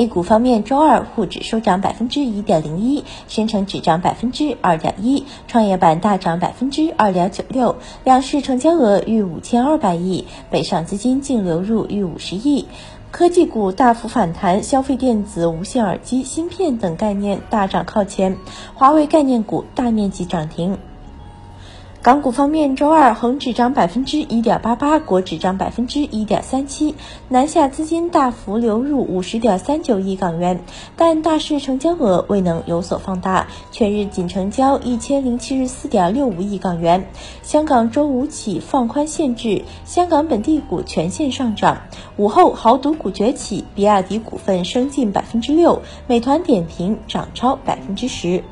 A 股方面，周二沪指收涨百分之一点零一，深成指涨百分之二点一，创业板大涨百分之二点九六，两市成交额逾五千二百亿，北上资金净流入逾五十亿。科技股大幅反弹，消费电子、无线耳机、芯片等概念大涨靠前，华为概念股大面积涨停。港股方面，周二恒指涨百分之一点八八，国指涨百分之一点三七，南下资金大幅流入五十点三九亿港元，但大市成交额未能有所放大，全日仅成交一千零七十四点六五亿港元。香港周五起放宽限制，香港本地股全线上涨。午后豪赌股崛起，比亚迪股份升近百分之六，美团点评涨超百分之十。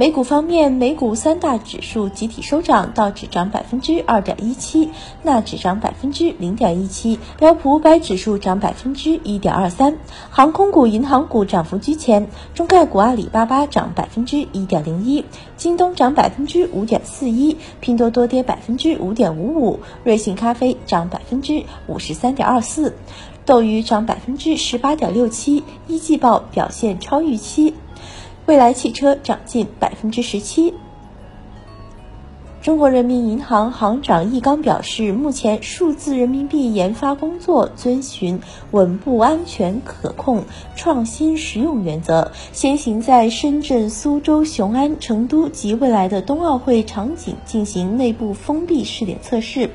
美股方面，美股三大指数集体收涨，道指涨百分之二点一七，纳指涨百分之零点一七，标普五百指数涨百分之一点二三。航空股、银行股涨幅居前，中概股阿里巴巴涨百分之一点零一，京东涨百分之五点四一，拼多多跌百分之五点五五，瑞幸咖啡涨百分之五十三点二四，斗鱼涨百分之十八点六七，一季报表现超预期。蔚来汽车涨近百分之十七。中国人民银行行长易纲表示，目前数字人民币研发工作遵循稳步、安全、可控、创新、实用原则，先行在深圳、苏州、雄安、成都及未来的冬奥会场景进行内部封闭试点测试，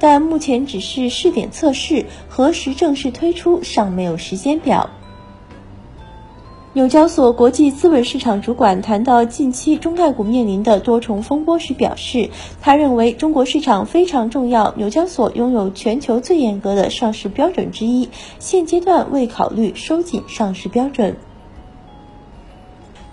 但目前只是试点测试，何时正式推出尚没有时间表。纽交所国际资本市场主管谈到近期中概股面临的多重风波时表示，他认为中国市场非常重要，纽交所拥有全球最严格的上市标准之一，现阶段未考虑收紧上市标准。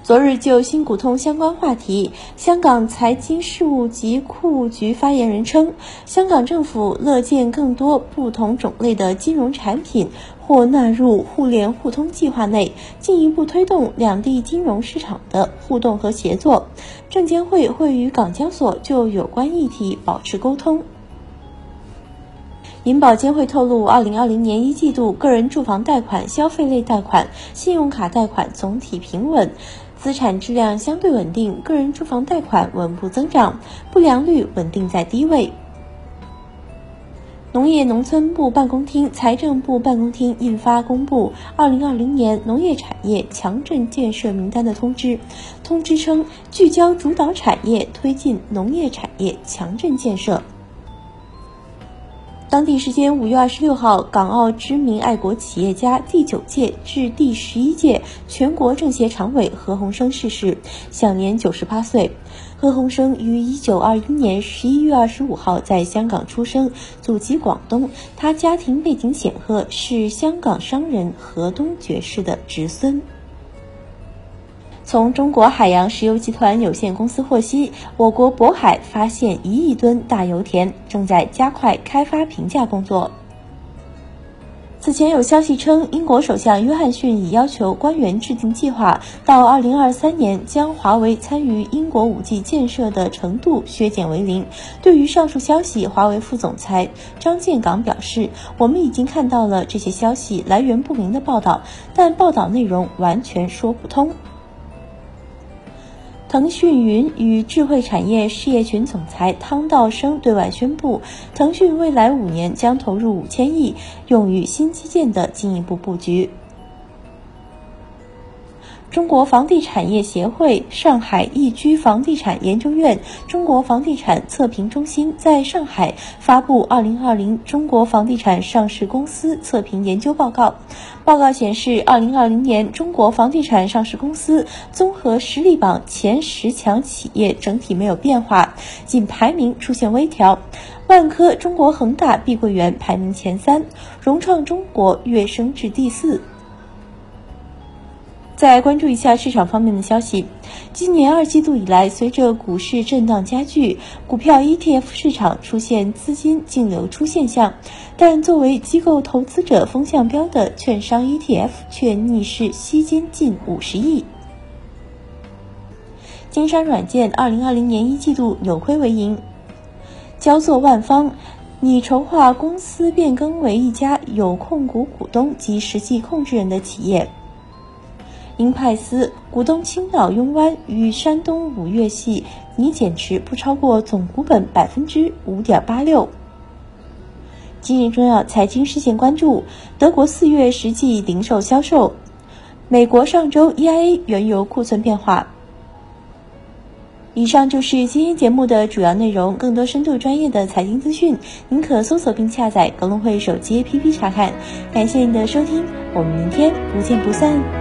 昨日就新股通相关话题，香港财经事务及库务局发言人称，香港政府乐见更多不同种类的金融产品或纳入互联互通计划内，进一步推动两地金融市场的互动和协作。证监会会与港交所就有关议题保持沟通。银保监会透露，二零二零年一季度个人住房贷款、消费类贷款、信用卡贷款总体平稳。资产质量相对稳定，个人住房贷款稳步增长，不良率稳定在低位。农业农村部办公厅、财政部办公厅印发公布《二零二零年农业产业强镇建设名单》的通知。通知称，聚焦主导产业，推进农业产业强镇建设。当地时间五月二十六号，港澳知名爱国企业家、第九届至第十一届全国政协常委何鸿燊逝世，享年九十八岁。何鸿燊于一九二一年十一月二十五号在香港出生，祖籍广东。他家庭背景显赫，是香港商人何东爵士的侄孙。从中国海洋石油集团有限公司获悉，我国渤海发现一亿吨大油田，正在加快开发评价工作。此前有消息称，英国首相约翰逊已要求官员制定计划，到二零二三年将华为参与英国五 G 建设的程度削减为零。对于上述消息，华为副总裁张建港表示：“我们已经看到了这些消息来源不明的报道，但报道内容完全说不通。”腾讯云与智慧产业事业群总裁汤道生对外宣布，腾讯未来五年将投入五千亿，用于新基建的进一步布局。中国房地产业协会、上海易居房地产研究院、中国房地产测评中心在上海发布《二零二零中国房地产上市公司测评研究报告》。报告显示，二零二零年中国房地产上市公司综合实力榜前十强企业整体没有变化，仅排名出现微调。万科、中国恒大、碧桂园排名前三，融创中国跃升至第四。再关注一下市场方面的消息。今年二季度以来，随着股市震荡加剧，股票 ETF 市场出现资金净流出现象，但作为机构投资者风向标的券商 ETF 却逆势吸金近五十亿。金山软件二零二零年一季度扭亏为盈，焦作万方拟筹划公司变更为一家有控股股东及实际控制人的企业。英派斯股东青岛拥湾与山东五岳系拟减持不超过总股本百分之五点八六。今日重要财经事件关注：德国四月实际零售销售，美国上周 EIA 原油库存变化。以上就是今天节目的主要内容。更多深度专业的财经资讯，您可搜索并下载格隆汇手机 APP 查看。感谢您的收听，我们明天不见不散。